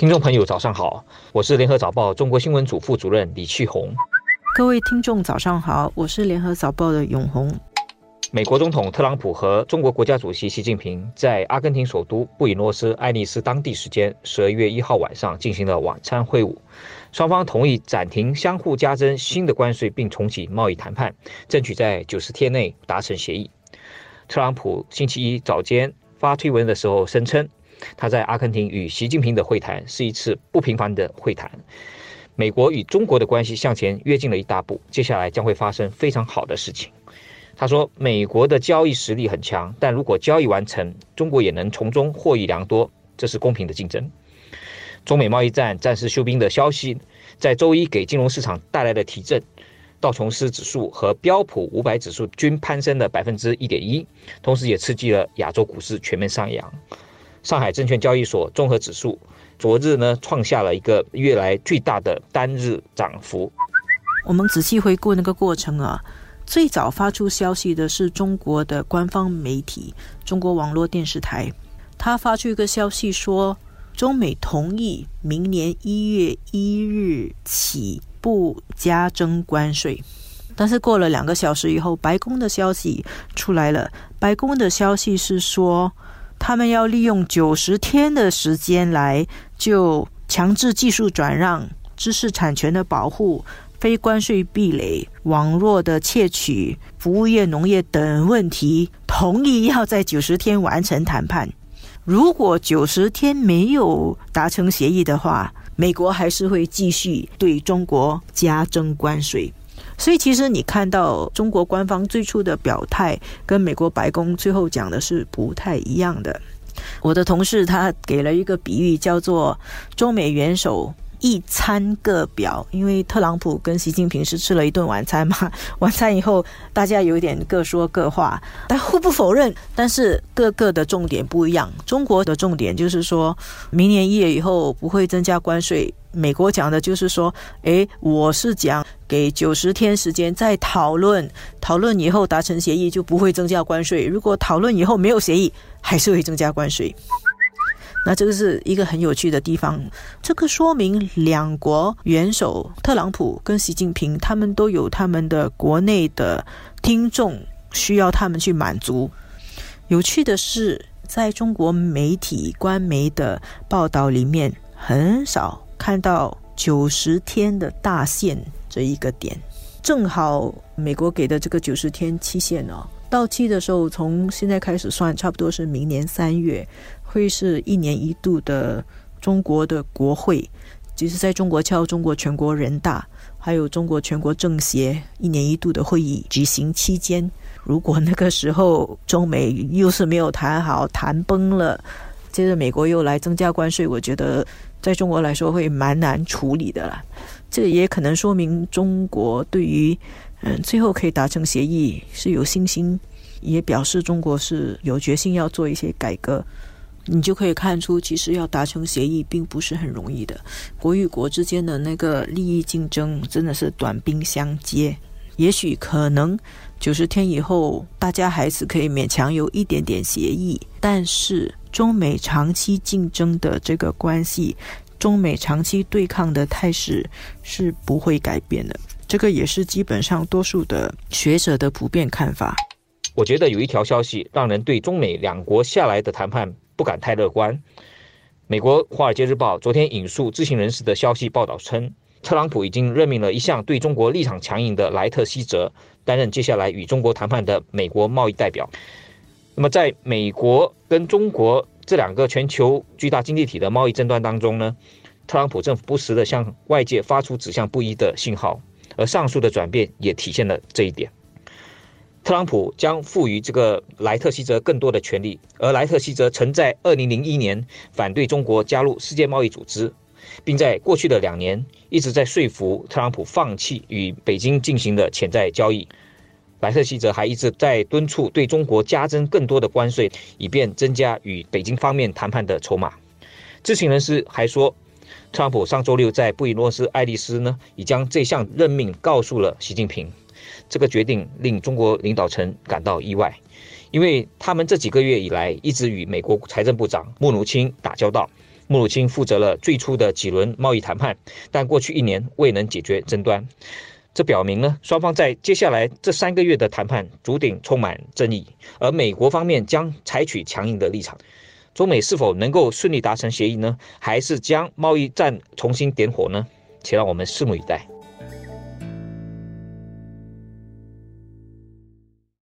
听众朋友，早上好，我是联合早报中国新闻组副主任李旭红。各位听众，早上好，我是联合早报的永红。美国总统特朗普和中国国家主席习近平在阿根廷首都布宜诺斯艾利斯当地时间十二月一号晚上进行了晚餐会晤，双方同意暂停相互加征新的关税，并重启贸易谈判，争取在九十天内达成协议。特朗普星期一早间发推文的时候声称。他在阿根廷与习近平的会谈是一次不平凡的会谈。美国与中国的关系向前跃进了一大步，接下来将会发生非常好的事情。他说：“美国的交易实力很强，但如果交易完成，中国也能从中获益良多，这是公平的竞争。”中美贸易战暂时休兵的消息，在周一给金融市场带来了提振，道琼斯指数和标普五百指数均攀升了百分之一点一，同时也刺激了亚洲股市全面上扬。上海证券交易所综合指数昨日呢创下了一个月来最大的单日涨幅。我们仔细回顾那个过程啊，最早发出消息的是中国的官方媒体中国网络电视台，他发出一个消息说，中美同意明年一月一日起不加征关税。但是过了两个小时以后，白宫的消息出来了，白宫的消息是说。他们要利用九十天的时间来就强制技术转让、知识产权的保护、非关税壁垒、网络的窃取、服务业、农业等问题，同意要在九十天完成谈判。如果九十天没有达成协议的话，美国还是会继续对中国加征关税。所以，其实你看到中国官方最初的表态，跟美国白宫最后讲的是不太一样的。我的同事他给了一个比喻，叫做中美元首。一餐各表，因为特朗普跟习近平是吃了一顿晚餐嘛。晚餐以后，大家有点各说各话，但互不否认。但是各个的重点不一样。中国的重点就是说，明年一月以后不会增加关税。美国讲的就是说，诶，我是讲给九十天时间再讨论，讨论以后达成协议就不会增加关税。如果讨论以后没有协议，还是会增加关税。那这个是一个很有趣的地方，这个说明两国元首特朗普跟习近平他们都有他们的国内的听众需要他们去满足。有趣的是，在中国媒体官媒的报道里面，很少看到九十天的大限这一个点。正好美国给的这个九十天期限哦，到期的时候从现在开始算，差不多是明年三月。会是一年一度的中国的国会，就是在中国敲中国全国人大，还有中国全国政协一年一度的会议举行期间，如果那个时候中美又是没有谈好，谈崩了，接着美国又来增加关税，我觉得在中国来说会蛮难处理的啦。这也可能说明中国对于嗯最后可以达成协议是有信心，也表示中国是有决心要做一些改革。你就可以看出，其实要达成协议并不是很容易的。国与国之间的那个利益竞争真的是短兵相接。也许可能九十天以后，大家还是可以勉强有一点点协议，但是中美长期竞争的这个关系，中美长期对抗的态势是不会改变的。这个也是基本上多数的学者的普遍看法。我觉得有一条消息让人对中美两国下来的谈判。不敢太乐观。美国《华尔街日报》昨天引述知情人士的消息报道称，特朗普已经任命了一项对中国立场强硬的莱特希泽担任接下来与中国谈判的美国贸易代表。那么，在美国跟中国这两个全球巨大经济体的贸易争端当中呢，特朗普政府不时的向外界发出指向不一的信号，而上述的转变也体现了这一点。特朗普将赋予这个莱特希泽更多的权利，而莱特希泽曾在2001年反对中国加入世界贸易组织，并在过去的两年一直在说服特朗普放弃与北京进行的潜在交易。莱特希泽还一直在敦促对中国加征更多的关税，以便增加与北京方面谈判的筹码。知情人士还说，特朗普上周六在布宜诺斯艾利斯呢，已将这项任命告诉了习近平。这个决定令中国领导层感到意外，因为他们这几个月以来一直与美国财政部长穆努钦打交道，穆鲁钦负责了最初的几轮贸易谈判，但过去一年未能解决争端。这表明呢，双方在接下来这三个月的谈判注定充满争议，而美国方面将采取强硬的立场。中美是否能够顺利达成协议呢？还是将贸易战重新点火呢？且让我们拭目以待。